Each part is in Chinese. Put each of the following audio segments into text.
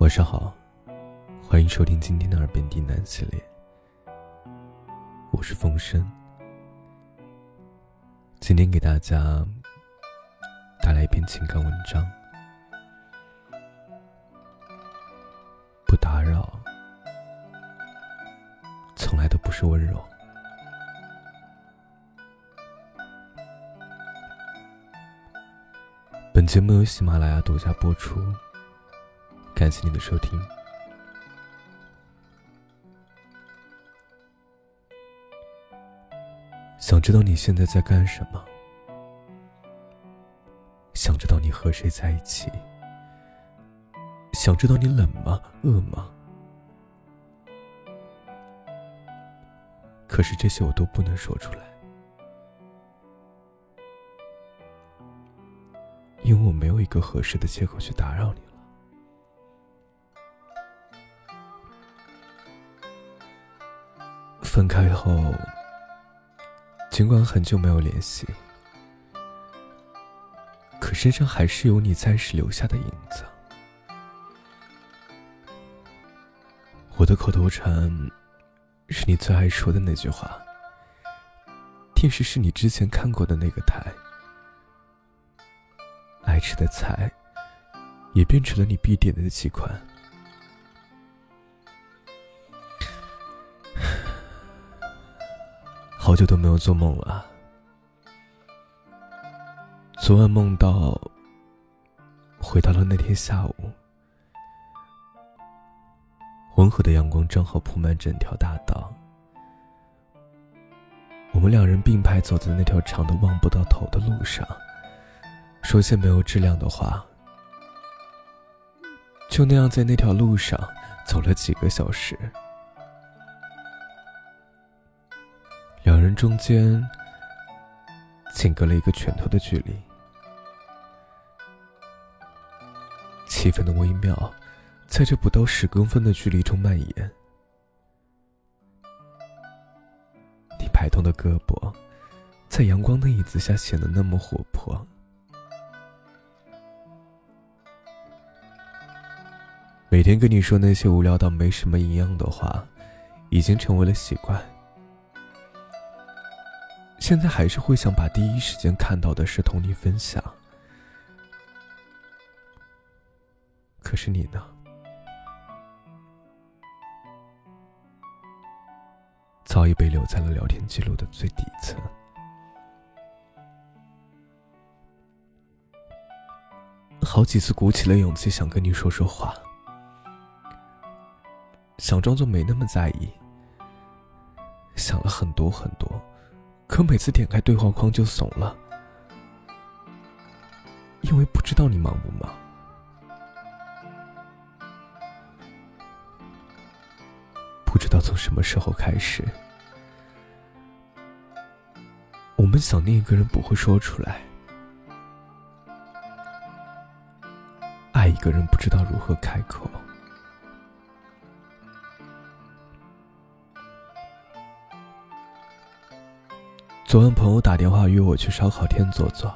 晚上好，欢迎收听今天的《耳边低喃》系列，我是风声。今天给大家带来一篇情感文章，不打扰，从来都不是温柔。本节目由喜马拉雅独家播出。感谢你的收听。想知道你现在在干什么？想知道你和谁在一起？想知道你冷吗？饿吗？可是这些我都不能说出来，因为我没有一个合适的借口去打扰你。分开后，尽管很久没有联系，可身上还是有你在时留下的影子。我的口头禅是你最爱说的那句话。电视是你之前看过的那个台，爱吃的菜也变成了你必点的几款。好久都没有做梦了。昨晚梦到，回到了那天下午，温和的阳光正好铺满整条大道。我们两人并排走在那条长的望不到头的路上，说些没有质量的话。就那样在那条路上走了几个小时。人中间仅隔了一个拳头的距离，气氛的微妙，在这不到十公分的距离中蔓延。你摆动的胳膊，在阳光的影子下显得那么活泼。每天跟你说那些无聊到没什么营养的话，已经成为了习惯。现在还是会想把第一时间看到的事同你分享，可是你呢？早已被留在了聊天记录的最底层。好几次鼓起了勇气想跟你说说话，想装作没那么在意，想了很多很多。可每次点开对话框就怂了，因为不知道你忙不忙，不知道从什么时候开始，我们想念一个人不会说出来，爱一个人不知道如何开口。昨晚朋友打电话约我去烧烤店坐坐。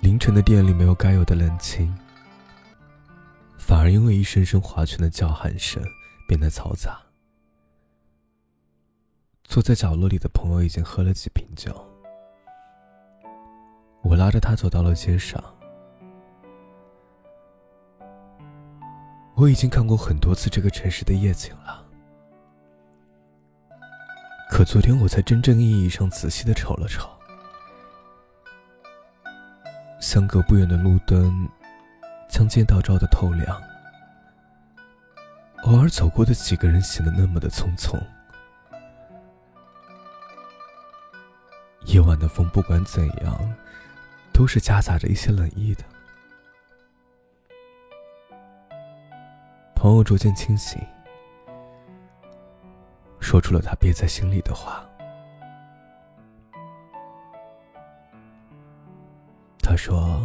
凌晨的店里没有该有的冷清，反而因为一声声划拳的叫喊声变得嘈杂。坐在角落里的朋友已经喝了几瓶酒，我拉着他走到了街上。我已经看过很多次这个城市的夜景了。可昨天我才真正意义上仔细的瞅了瞅，相隔不远的路灯将街道照得透亮，偶尔走过的几个人显得那么的匆匆。夜晚的风不管怎样，都是夹杂着一些冷意的。朋友逐渐清醒。说出了他憋在心里的话。他说：“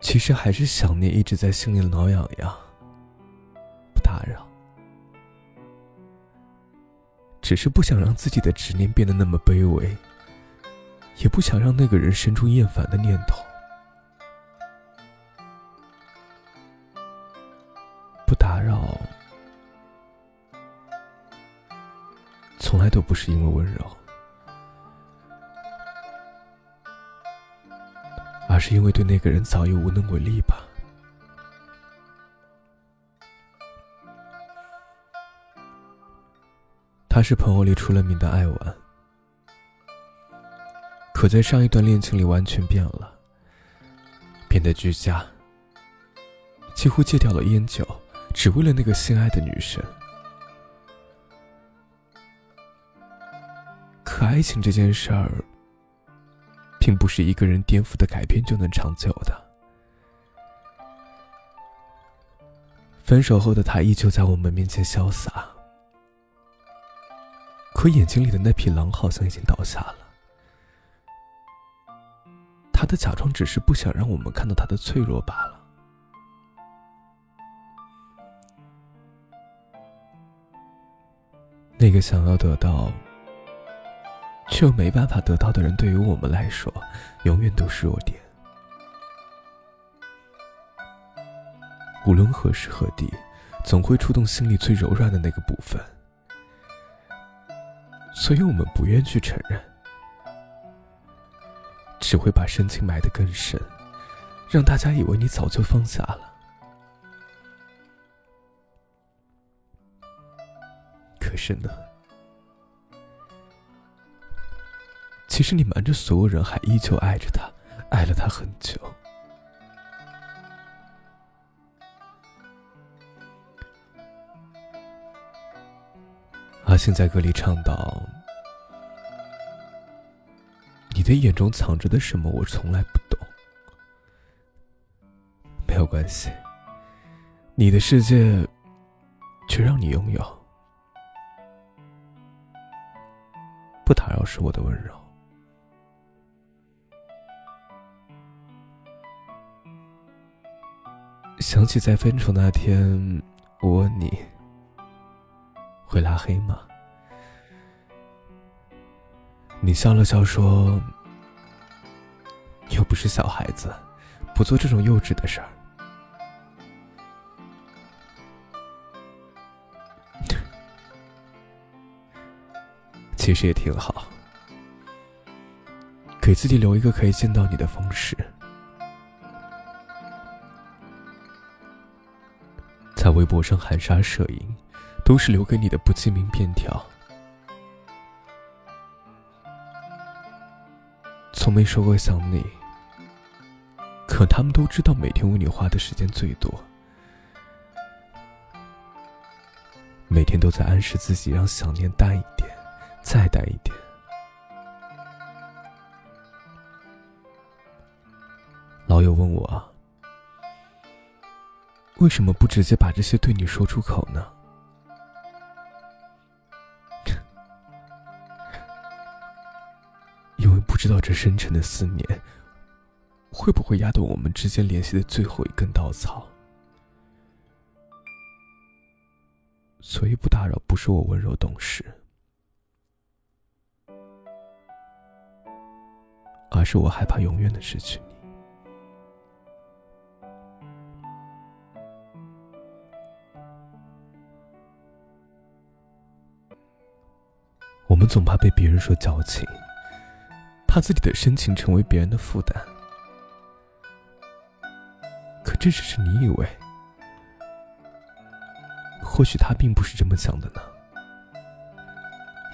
其实还是想念一直在心里挠痒痒，不打扰，只是不想让自己的执念变得那么卑微，也不想让那个人生出厌烦的念头。打扰，从来都不是因为温柔，而是因为对那个人早已无能为力吧。他是朋友里出了名的爱玩，可在上一段恋情里完全变了，变得居家，几乎戒掉了烟酒，只为了那个心爱的女生。可爱情这件事儿，并不是一个人颠覆的改变就能长久的。分手后的他依旧在我们面前潇洒。可眼睛里的那匹狼好像已经倒下了。他的假装只是不想让我们看到他的脆弱罢了。那个想要得到却又没办法得到的人，对于我们来说，永远都是弱点。无论何时何地，总会触动心里最柔软的那个部分。所以我们不愿去承认，只会把深情埋得更深，让大家以为你早就放下了。可是呢，其实你瞒着所有人，还依旧爱着他，爱了他很久。阿信在歌里唱道：“你的眼中藏着的什么，我从来不懂。没有关系，你的世界却让你拥有。不打扰是我的温柔。想起在分手那天，我问你。”会拉黑吗？你笑了笑说：“又不是小孩子，不做这种幼稚的事儿。其实也挺好，给自己留一个可以见到你的方式，在微博上含沙射影。”都是留给你的不记名便条，从没说过想你。可他们都知道，每天为你花的时间最多，每天都在暗示自己，让想念淡一点，再淡一点。老友问我，为什么不直接把这些对你说出口呢？因为不知道这深沉的思念，会不会压断我们之间联系的最后一根稻草？所以不打扰，不是我温柔懂事，而是我害怕永远的失去你。我们总怕被别人说矫情。怕自己的深情成为别人的负担，可这只是你以为，或许他并不是这么想的呢。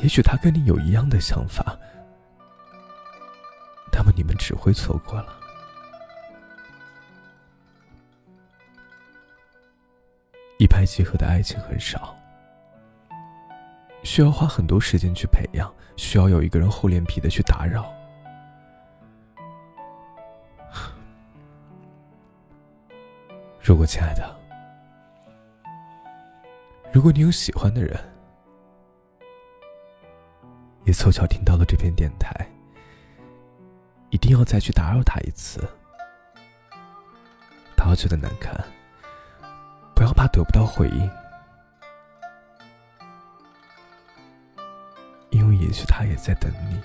也许他跟你有一样的想法，只会错过了。一拍即合的爱情很少，需要花很多时间去培养，需要有一个人厚脸皮的去打扰。如果亲爱的，如果你有喜欢的人，也凑巧听到了这篇电台，一定要再去打扰他一次。他要觉得难堪，不要怕得不到回应，因为也许他也在等你。